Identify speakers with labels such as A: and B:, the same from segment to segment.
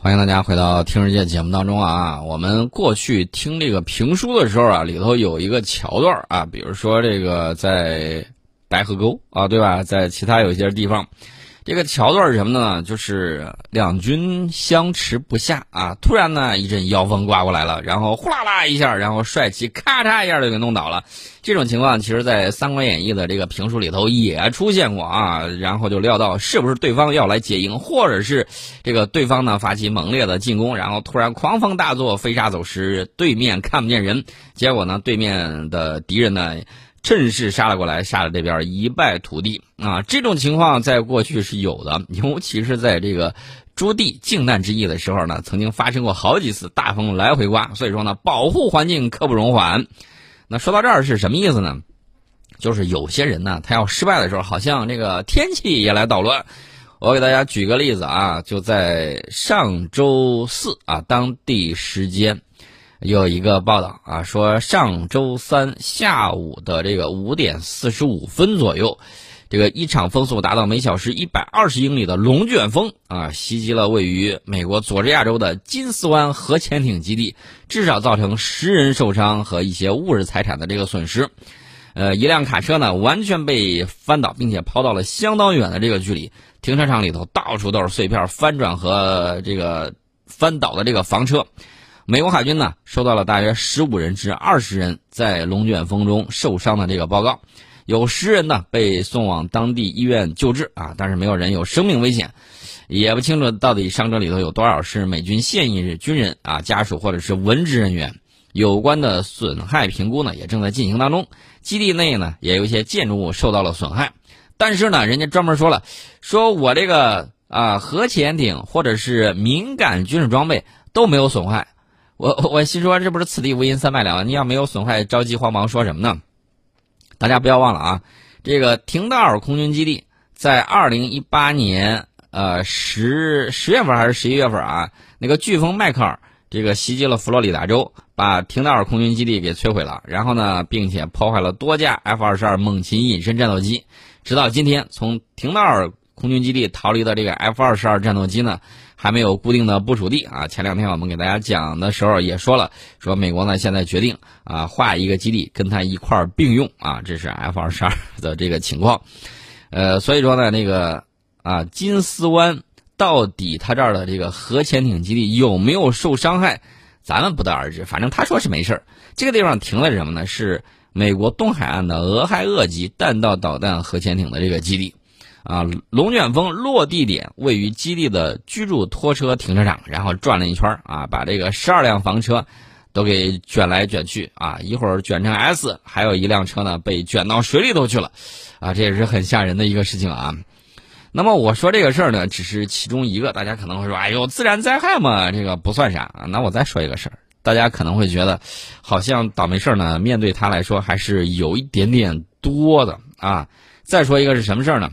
A: 欢迎大家回到《听世界》节目当中啊！我们过去听这个评书的时候啊，里头有一个桥段啊，比如说这个在白河沟啊，对吧？在其他有一些地方，这个桥段是什么呢？就是两军相持不下啊，突然呢一阵妖风刮过来了，然后呼啦啦一下，然后帅气咔嚓一下就给弄倒了。这种情况其实，在《三国演义》的这个评书里头也出现过啊。然后就料到是不是对方要来结营，或者是这个对方呢发起猛烈的进攻，然后突然狂风大作，飞沙走石，对面看不见人，结果呢，对面的敌人呢。趁势杀了过来，杀了这边一败涂地啊！这种情况在过去是有的，尤其是在这个朱棣靖难之役的时候呢，曾经发生过好几次大风来回刮。所以说呢，保护环境刻不容缓。那说到这儿是什么意思呢？就是有些人呢，他要失败的时候，好像这个天气也来捣乱。我给大家举个例子啊，就在上周四啊，当地时间。有一个报道啊，说上周三下午的这个五点四十五分左右，这个一场风速达到每小时一百二十英里的龙卷风啊，袭击了位于美国佐治亚州的金斯湾核潜艇基地，至少造成十人受伤和一些物质财产的这个损失。呃，一辆卡车呢完全被翻倒，并且抛到了相当远的这个距离。停车场里头到处都是碎片、翻转和这个翻倒的这个房车。美国海军呢收到了大约十五人至二十人在龙卷风中受伤的这个报告，有十人呢被送往当地医院救治啊，但是没有人有生命危险，也不清楚到底伤者里头有多少是美军现役军人啊家属或者是文职人员，有关的损害评估呢也正在进行当中。基地内呢也有一些建筑物受到了损害，但是呢人家专门说了，说我这个啊核潜艇或者是敏感军事装备都没有损坏。我我心说这不是此地无银三百两？你要没有损坏，着急慌忙说什么呢？大家不要忘了啊，这个廷道尔空军基地在二零一八年呃十十月份还是十一月份啊，那个飓风迈克尔这个袭击了佛罗里达州，把廷道尔空军基地给摧毁了，然后呢，并且破坏了多架 F 二十二猛禽隐身战斗机，直到今天，从廷道尔空军基地逃离的这个 F 二十二战斗机呢。还没有固定的部署地啊！前两天我们给大家讲的时候也说了，说美国呢现在决定啊划一个基地跟它一块儿并用啊，这是 F 二十二 的这个情况。呃，所以说呢，那个啊金丝湾到底它这儿的这个核潜艇基地有没有受伤害，咱们不得而知。反正他说是没事儿。这个地方停的什么呢？是美国东海岸的俄亥俄级弹道导弹核潜艇的这个基地。啊，龙卷风落地点位于基地的居住拖车停车场，然后转了一圈啊，把这个十二辆房车都给卷来卷去啊，一会儿卷成 S，还有一辆车呢被卷到水里头去了，啊，这也是很吓人的一个事情啊。那么我说这个事儿呢，只是其中一个，大家可能会说，哎呦，自然灾害嘛，这个不算啥啊。那我再说一个事儿，大家可能会觉得，好像倒霉事儿呢，面对他来说还是有一点点多的啊。再说一个是什么事儿呢？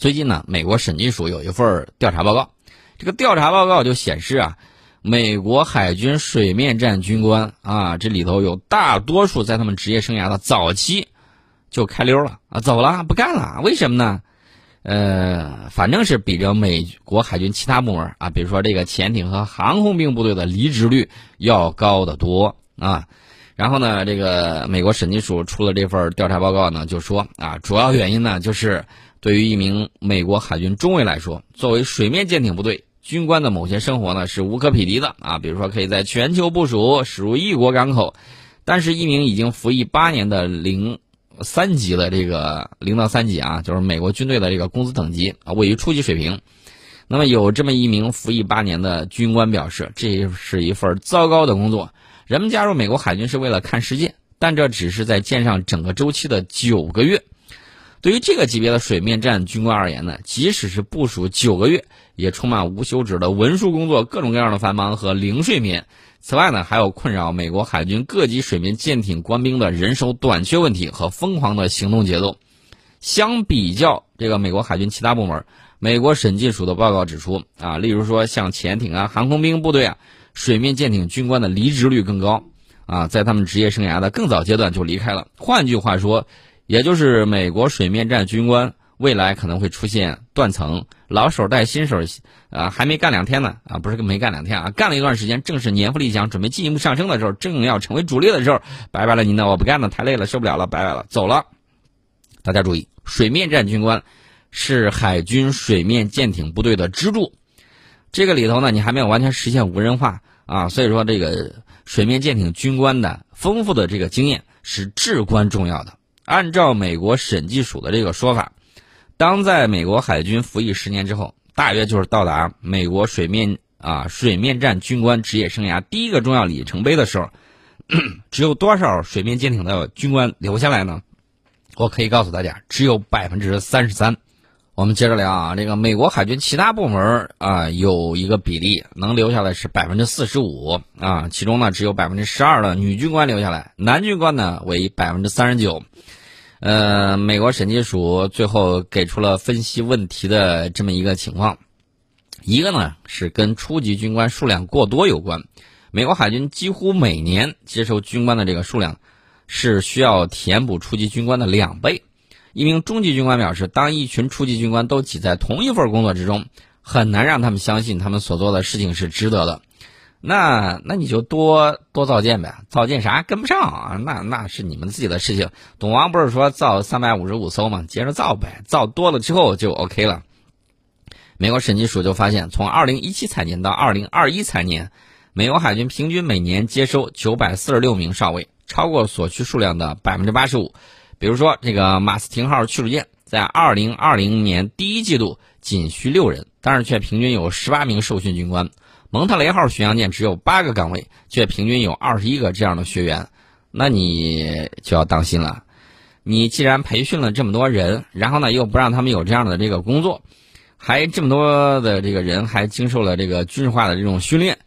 A: 最近呢，美国审计署有一份调查报告，这个调查报告就显示啊，美国海军水面战军官啊，这里头有大多数在他们职业生涯的早期就开溜了啊，走了不干了，为什么呢？呃，反正是比着美国海军其他部门啊，比如说这个潜艇和航空兵部队的离职率要高得多啊。然后呢，这个美国审计署出了这份调查报告呢，就说啊，主要原因呢就是。对于一名美国海军中尉来说，作为水面舰艇部队军官的某些生活呢是无可匹敌的啊，比如说可以在全球部署，驶入异国港口。但是，一名已经服役八年的零三级的这个零到三级啊，就是美国军队的这个工资等级啊，位于初级水平。那么，有这么一名服役八年的军官表示，这是一份糟糕的工作。人们加入美国海军是为了看世界，但这只是在舰上整个周期的九个月。对于这个级别的水面战军官而言呢，即使是部署九个月，也充满无休止的文书工作、各种各样的繁忙和零睡眠。此外呢，还有困扰美国海军各级水面舰艇官兵的人手短缺问题和疯狂的行动节奏。相比较这个美国海军其他部门，美国审计署的报告指出啊，例如说像潜艇啊、航空兵部队啊，水面舰艇军官的离职率更高啊，在他们职业生涯的更早阶段就离开了。换句话说。也就是美国水面战军官未来可能会出现断层，老手带新手，啊，还没干两天呢，啊，不是没干两天啊，干了一段时间，正是年富力强，准备进一步上升的时候，正要成为主力的时候，拜拜了您呢，我不干了，太累了，受不了了，拜拜了，走了。大家注意，水面战军官是海军水面舰艇部队的支柱，这个里头呢，你还没有完全实现无人化啊，所以说这个水面舰艇军官的丰富的这个经验是至关重要的。按照美国审计署的这个说法。当在美国海军服役十年之后，大约就是到达美国水面啊水面战军官职业生涯第一个重要里程碑的时候，只有多少水面舰艇的军官留下来呢？我可以告诉大家，只有百分之三十三。我们接着聊啊，这个美国海军其他部门啊有一个比例能留下来是百分之四十五啊，其中呢只有百分之十二的女军官留下来，男军官呢为百分之三十九。呃，美国审计署最后给出了分析问题的这么一个情况，一个呢是跟初级军官数量过多有关，美国海军几乎每年接收军官的这个数量是需要填补初级军官的两倍。一名中级军官表示，当一群初级军官都挤在同一份工作之中，很难让他们相信他们所做的事情是值得的。那那你就多多造舰呗，造舰啥跟不上啊？那那是你们自己的事情。董王不是说造三百五十五艘吗？接着造呗，造多了之后就 OK 了。美国审计署就发现，从二零一七财年到二零二一财年，美国海军平均每年接收九百四十六名少尉，超过所需数量的百分之八十五。比如说，这个马斯廷号驱逐舰在二零二零年第一季度仅需六人，但是却平均有十八名受训军官。蒙特雷号巡洋舰只有八个岗位，却平均有二十一个这样的学员，那你就要当心了。你既然培训了这么多人，然后呢又不让他们有这样的这个工作，还这么多的这个人还经受了这个军事化的这种训练，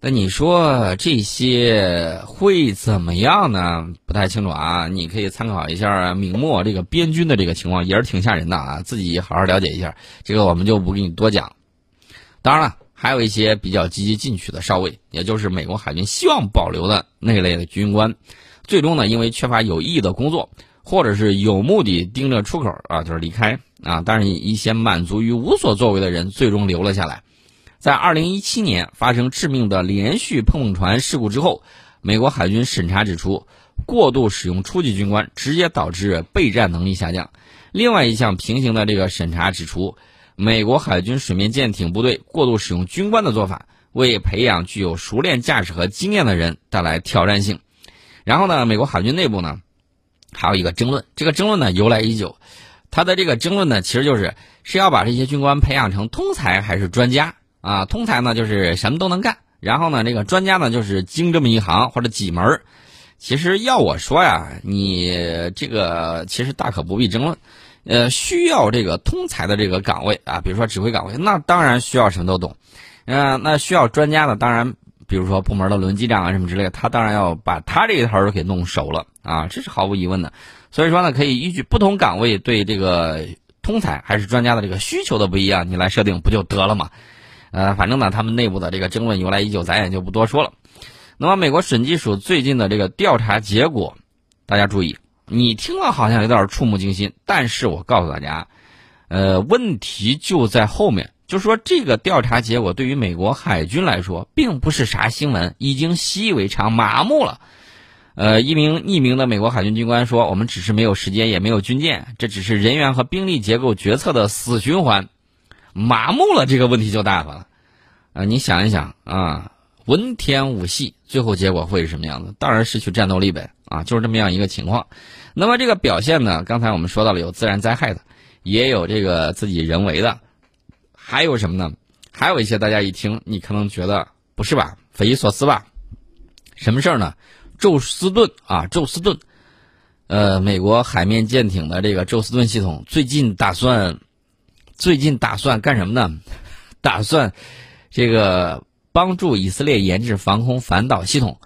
A: 那你说这些会怎么样呢？不太清楚啊。你可以参考一下明末这个边军的这个情况，也是挺吓人的啊。自己好好了解一下，这个我们就不给你多讲。当然了。还有一些比较积极进取的少尉，也就是美国海军希望保留的那类的军官，最终呢，因为缺乏有意义的工作，或者是有目的盯着出口啊，就是离开啊。但是，一些满足于无所作为的人最终留了下来。在二零一七年发生致命的连续碰碰船事故之后，美国海军审查指出，过度使用初级军官直接导致备战能力下降。另外一项平行的这个审查指出。美国海军水面舰艇部队过度使用军官的做法，为培养具有熟练驾驶和经验的人带来挑战性。然后呢，美国海军内部呢，还有一个争论，这个争论呢由来已久。他的这个争论呢，其实就是是要把这些军官培养成通才还是专家啊？通才呢就是什么都能干，然后呢，这个专家呢就是精这么一行或者几门。其实要我说呀，你这个其实大可不必争论。呃，需要这个通才的这个岗位啊，比如说指挥岗位，那当然需要什么都懂。嗯，那需要专家的，当然，比如说部门的轮机长啊什么之类的，他当然要把他这一套都给弄熟了啊，这是毫无疑问的。所以说呢，可以依据不同岗位对这个通才还是专家的这个需求的不一样，你来设定不就得了吗？呃，反正呢，他们内部的这个争论由来已久，咱也就不多说了。那么，美国审计署最近的这个调查结果，大家注意。你听了好像有点触目惊心，但是我告诉大家，呃，问题就在后面。就说这个调查结果对于美国海军来说，并不是啥新闻，已经习以为常、麻木了。呃，一名匿名的美国海军军官说：“我们只是没有时间，也没有军舰，这只是人员和兵力结构决策的死循环，麻木了，这个问题就大发了。”啊，你想一想啊，文天武系最后结果会是什么样子？当然失去战斗力呗。啊，就是这么样一个情况。那么这个表现呢？刚才我们说到了有自然灾害的，也有这个自己人为的，还有什么呢？还有一些大家一听，你可能觉得不是吧？匪夷所思吧？什么事儿呢？宙斯盾啊，宙斯盾，呃，美国海面舰艇的这个宙斯盾系统最近打算，最近打算干什么呢？打算这个帮助以色列研制防空反导系统。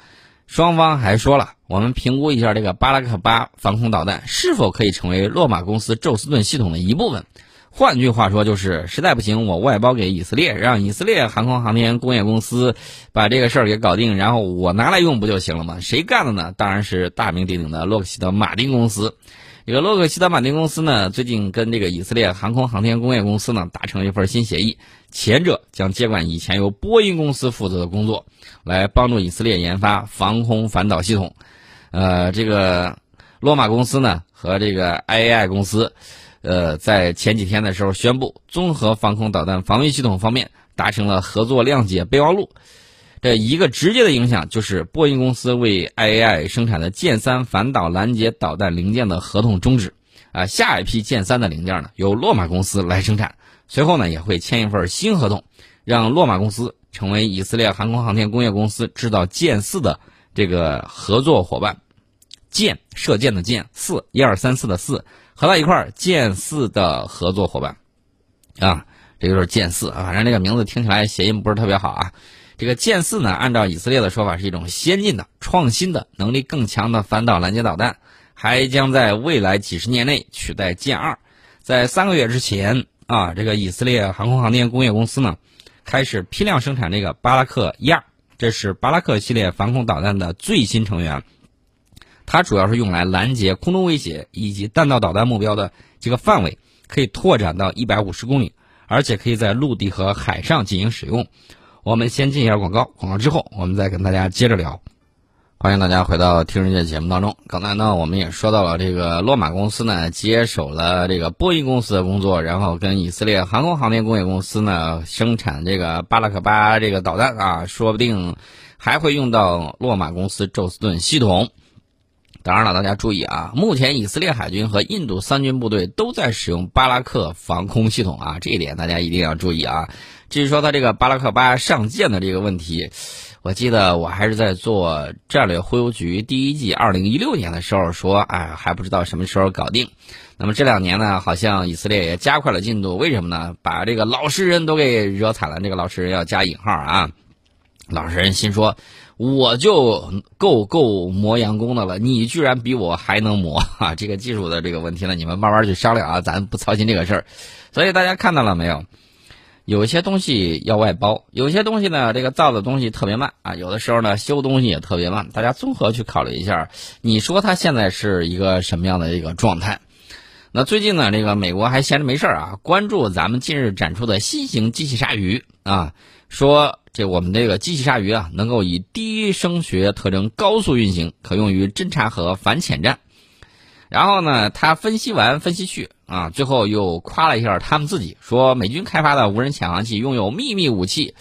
A: 双方还说了，我们评估一下这个巴拉克八防空导弹是否可以成为洛马公司宙斯盾系统的一部分。换句话说，就是实在不行，我外包给以色列，让以色列航空航天工业公司把这个事儿给搞定，然后我拿来用不就行了吗？谁干的呢？当然是大名鼎鼎的洛克希德马丁公司。这个洛克希德马丁公司呢，最近跟这个以色列航空航天工业公司呢达成了一份新协议，前者将接管以前由波音公司负责的工作，来帮助以色列研发防空反导系统。呃，这个洛马公司呢和这个 IAI 公司，呃，在前几天的时候宣布，综合防空导弹防御系统方面达成了合作谅解备忘录。这一个直接的影响就是波音公司为 IAI 生产的舰三反导拦截导弹零件的合同终止，啊，下一批舰三的零件呢由洛马公司来生产，随后呢也会签一份新合同，让洛马公司成为以色列航空航天工业公司制造舰四的这个合作伙伴，舰射箭的箭四一二三四的四合到一块儿，舰四的合作伙伴，啊，这就是舰四啊，反正这个名字听起来谐音不是特别好啊。这个剑四呢，按照以色列的说法，是一种先进的、创新的、能力更强的反导拦截导弹，还将在未来几十年内取代剑二。在三个月之前啊，这个以色列航空航天工业公司呢，开始批量生产这个巴拉克一二，这是巴拉克系列防空导弹的最新成员。它主要是用来拦截空中威胁以及弹道导弹目标的这个范围可以拓展到一百五十公里，而且可以在陆地和海上进行使用。我们先进一下广告，广告之后我们再跟大家接着聊。欢迎大家回到听世界节目当中。刚才呢，我们也说到了这个洛马公司呢接手了这个波音公司的工作，然后跟以色列航空航天工业公司呢生产这个巴拉克巴这个导弹啊，说不定还会用到洛马公司宙斯盾系统。当然了，大家注意啊，目前以色列海军和印度三军部队都在使用巴拉克防空系统啊，这一点大家一定要注意啊。至于说它这个巴拉克巴上舰的这个问题，我记得我还是在做战略忽悠局第一季二零一六年的时候说，哎，还不知道什么时候搞定。那么这两年呢，好像以色列也加快了进度，为什么呢？把这个老实人都给惹惨了。这个老实人要加引号啊，老实人心说，我就够够磨洋工的了，你居然比我还能磨啊！这个技术的这个问题呢，你们慢慢去商量啊，咱不操心这个事儿。所以大家看到了没有？有些东西要外包，有些东西呢，这个造的东西特别慢啊，有的时候呢修东西也特别慢。大家综合去考虑一下，你说它现在是一个什么样的一个状态？那最近呢，这个美国还闲着没事啊，关注咱们近日展出的新型机器鲨鱼啊，说这我们这个机器鲨鱼啊，能够以低声学特征高速运行，可用于侦察和反潜战。然后呢，他分析完分析去啊，最后又夸了一下他们自己，说美军开发的无人潜航器拥有秘密武器，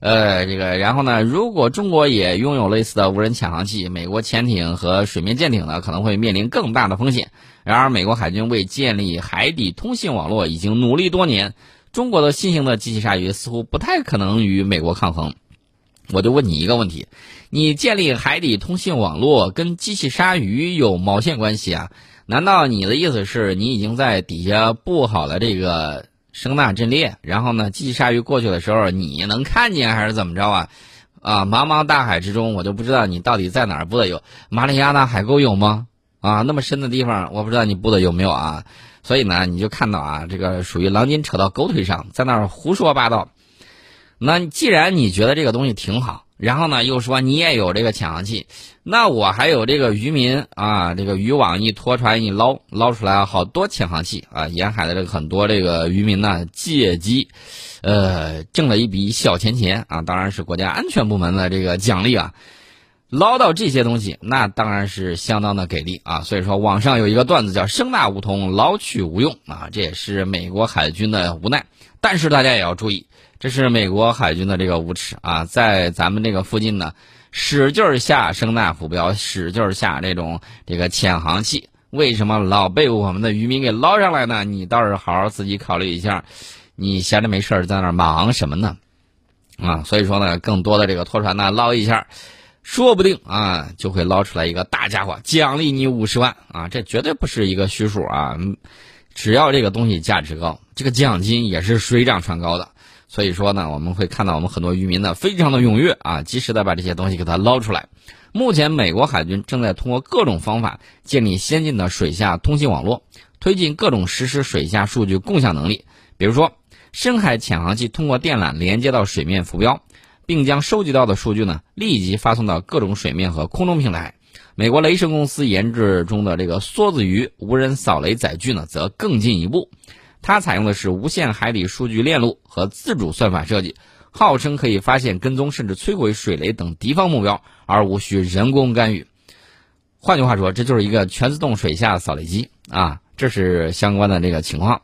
A: 呃，这个然后呢，如果中国也拥有类似的无人潜航器，美国潜艇和水面舰艇呢可能会面临更大的风险。然而，美国海军为建立海底通信网络已经努力多年，中国的新型的机器鲨鱼似乎不太可能与美国抗衡。我就问你一个问题：你建立海底通信网络跟机器鲨鱼有毛线关系啊？难道你的意思是你已经在底下布好了这个声纳阵列，然后呢，机器鲨鱼过去的时候你能看见还是怎么着啊？啊，茫茫大海之中，我就不知道你到底在哪儿布的有马里亚纳海沟有吗？啊，那么深的地方，我不知道你布的有没有啊？所以呢，你就看到啊，这个属于狼筋扯到狗腿上，在那儿胡说八道。那既然你觉得这个东西挺好。然后呢，又说你也有这个潜航器，那我还有这个渔民啊，这个渔网一拖船一捞，捞出来好多潜航器啊，沿海的这个很多这个渔民呢，借机，呃，挣了一笔小钱钱啊，当然是国家安全部门的这个奖励啊，捞到这些东西，那当然是相当的给力啊，所以说网上有一个段子叫“声纳无通，捞取无用”啊，这也是美国海军的无奈，但是大家也要注意。这是美国海军的这个无耻啊，在咱们这个附近呢，使劲下声纳浮标，使劲下这种这个潜航器，为什么老被我们的渔民给捞上来呢？你倒是好好自己考虑一下，你闲着没事在那忙什么呢？啊，所以说呢，更多的这个拖船呢捞一下，说不定啊就会捞出来一个大家伙，奖励你五十万啊，这绝对不是一个虚数啊，只要这个东西价值高，这个奖金也是水涨船高的。所以说呢，我们会看到我们很多渔民呢，非常的踊跃啊，及时的把这些东西给它捞出来。目前，美国海军正在通过各种方法建立先进的水下通信网络，推进各种实时水下数据共享能力。比如说，深海潜航器通过电缆连接到水面浮标，并将收集到的数据呢立即发送到各种水面和空中平台。美国雷神公司研制中的这个梭子鱼无人扫雷载具呢，则更进一步，它采用的是无线海底数据链路和自主算法设计，号称可以发现、跟踪甚至摧毁水雷等敌方目标，而无需人工干预。换句话说，这就是一个全自动水下扫雷机啊！这是相关的这个情况，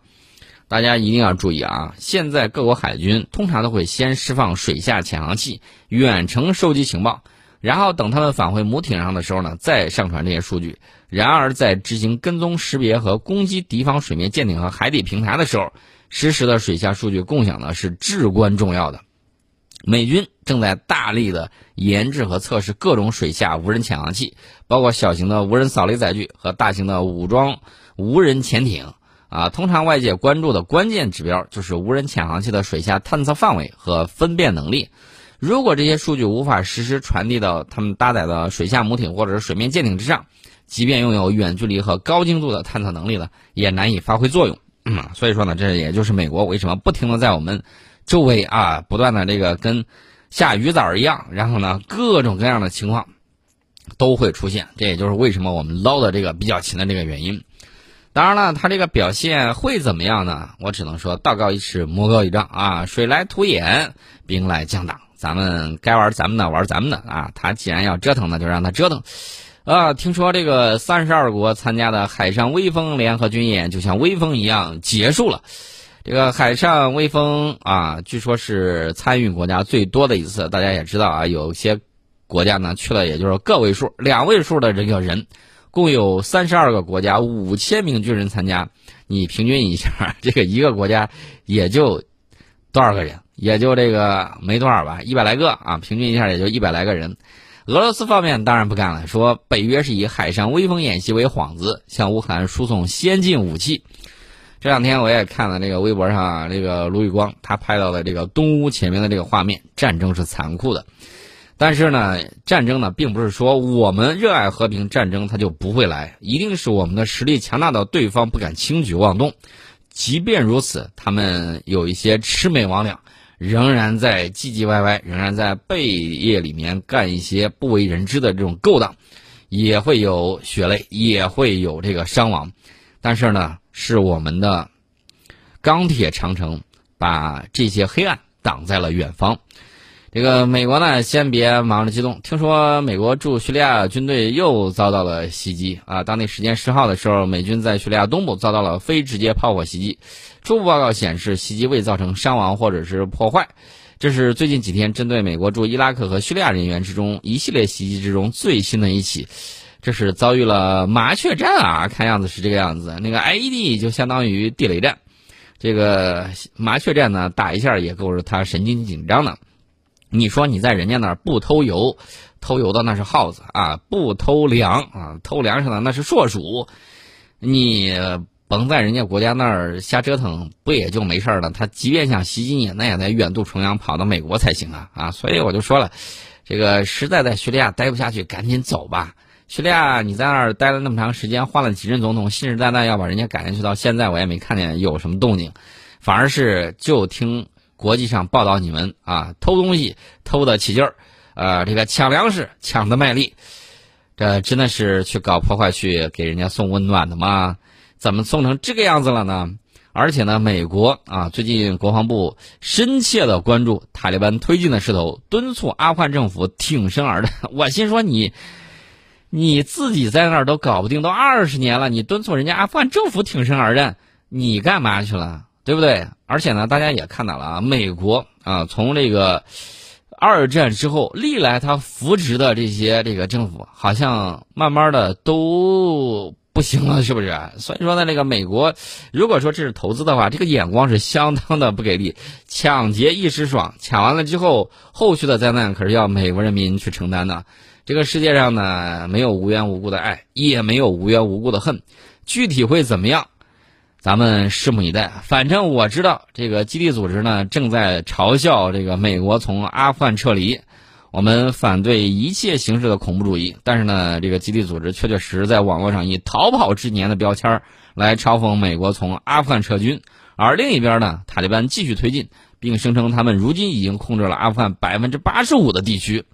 A: 大家一定要注意啊！现在各国海军通常都会先释放水下潜航器，远程收集情报。然后等他们返回母艇上的时候呢，再上传这些数据。然而，在执行跟踪识别和攻击敌方水面舰艇和海底平台的时候，实时的水下数据共享呢是至关重要的。美军正在大力的研制和测试各种水下无人潜航器，包括小型的无人扫雷载具和大型的武装无人潜艇。啊，通常外界关注的关键指标就是无人潜航器的水下探测范围和分辨能力。如果这些数据无法实时传递到他们搭载的水下母艇或者是水面舰艇之上，即便拥有远距离和高精度的探测能力呢，也难以发挥作用。嗯所以说呢，这也就是美国为什么不停的在我们周围啊，不断的这个跟下鱼枣一样，然后呢，各种各样的情况都会出现。这也就是为什么我们捞的这个比较勤的这个原因。当然了，他这个表现会怎么样呢？我只能说道高一尺，魔高一丈啊，水来土掩，兵来将挡。咱们该玩咱们的，玩咱们的啊！他既然要折腾，那就让他折腾。啊，听说这个三十二国参加的海上威风联合军演，就像威风一样结束了。这个海上威风啊，据说是参与国家最多的一次。大家也知道啊，有些国家呢去了，也就是个位数、两位数的这个人，共有三十二个国家五千名军人参加。你平均一下，这个一个国家也就多少个人？也就这个没多少吧，一百来个啊，平均一下也就一百来个人。俄罗斯方面当然不干了，说北约是以海上威风演习为幌子，向乌克兰输送先进武器。这两天我也看了这个微博上，这个卢宇光他拍到的这个东乌前面的这个画面，战争是残酷的。但是呢，战争呢并不是说我们热爱和平，战争它就不会来，一定是我们的实力强大到对方不敢轻举妄动。即便如此，他们有一些魑魅魍魉。仍然在唧唧歪歪，仍然在背夜里面干一些不为人知的这种勾当，也会有血泪，也会有这个伤亡，但是呢，是我们的钢铁长城把这些黑暗挡在了远方。这个美国呢，先别忙着激动。听说美国驻叙利亚军队又遭到了袭击啊！当地时间十号的时候，美军在叙利亚东部遭到了非直接炮火袭击。初步报告显示，袭击未造成伤亡或者是破坏。这是最近几天针对美国驻伊拉克和叙利亚人员之中一系列袭击之中最新的一起。这是遭遇了麻雀战啊！看样子是这个样子。那个 IED 就相当于地雷战，这个麻雀战呢，打一下也够着他神经紧张的。你说你在人家那儿不偷油，偷油的那是耗子啊；不偷粮啊，偷粮食的那是硕鼠。你甭在人家国家那儿瞎折腾，不也就没事了？他即便想袭击你，那也得远渡重洋跑到美国才行啊！啊，所以我就说了，这个实在在叙利亚待不下去，赶紧走吧。叙利亚你在那儿待了那么长时间，换了几任总统，信誓旦旦要把人家赶下去，到现在我也没看见有什么动静，反而是就听。国际上报道你们啊偷东西偷的起劲儿，呃这个抢粮食抢的卖力，这真的是去搞破坏去给人家送温暖的吗？怎么送成这个样子了呢？而且呢，美国啊最近国防部深切的关注塔利班推进的势头，敦促阿富汗政府挺身而战。我心说你你自己在那儿都搞不定，都二十年了，你敦促人家阿富汗政府挺身而战，你干嘛去了？对不对？而且呢，大家也看到了啊，美国啊，从这个二战之后，历来他扶植的这些这个政府，好像慢慢的都不行了，是不是？所以说呢，这个美国，如果说这是投资的话，这个眼光是相当的不给力。抢劫一时爽，抢完了之后，后续的灾难可是要美国人民去承担的。这个世界上呢，没有无缘无故的爱，也没有无缘无故的恨，具体会怎么样？咱们拭目以待。反正我知道，这个基地组织呢正在嘲笑这个美国从阿富汗撤离。我们反对一切形式的恐怖主义，但是呢，这个基地组织确确实实在网络上以“逃跑之年”的标签来嘲讽美国从阿富汗撤军。而另一边呢，塔利班继续推进，并声称他们如今已经控制了阿富汗百分之八十五的地区。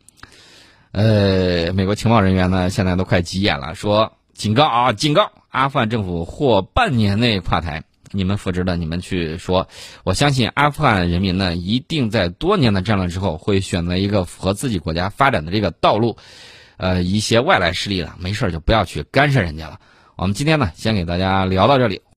A: 呃，美国情报人员呢，现在都快急眼了，说警告啊，警告，阿富汗政府或半年内垮台。你们负责的，你们去说。我相信阿富汗人民呢，一定在多年的战乱之后，会选择一个符合自己国家发展的这个道路。呃，一些外来势力了，没事就不要去干涉人家了。我们今天呢，先给大家聊到这里。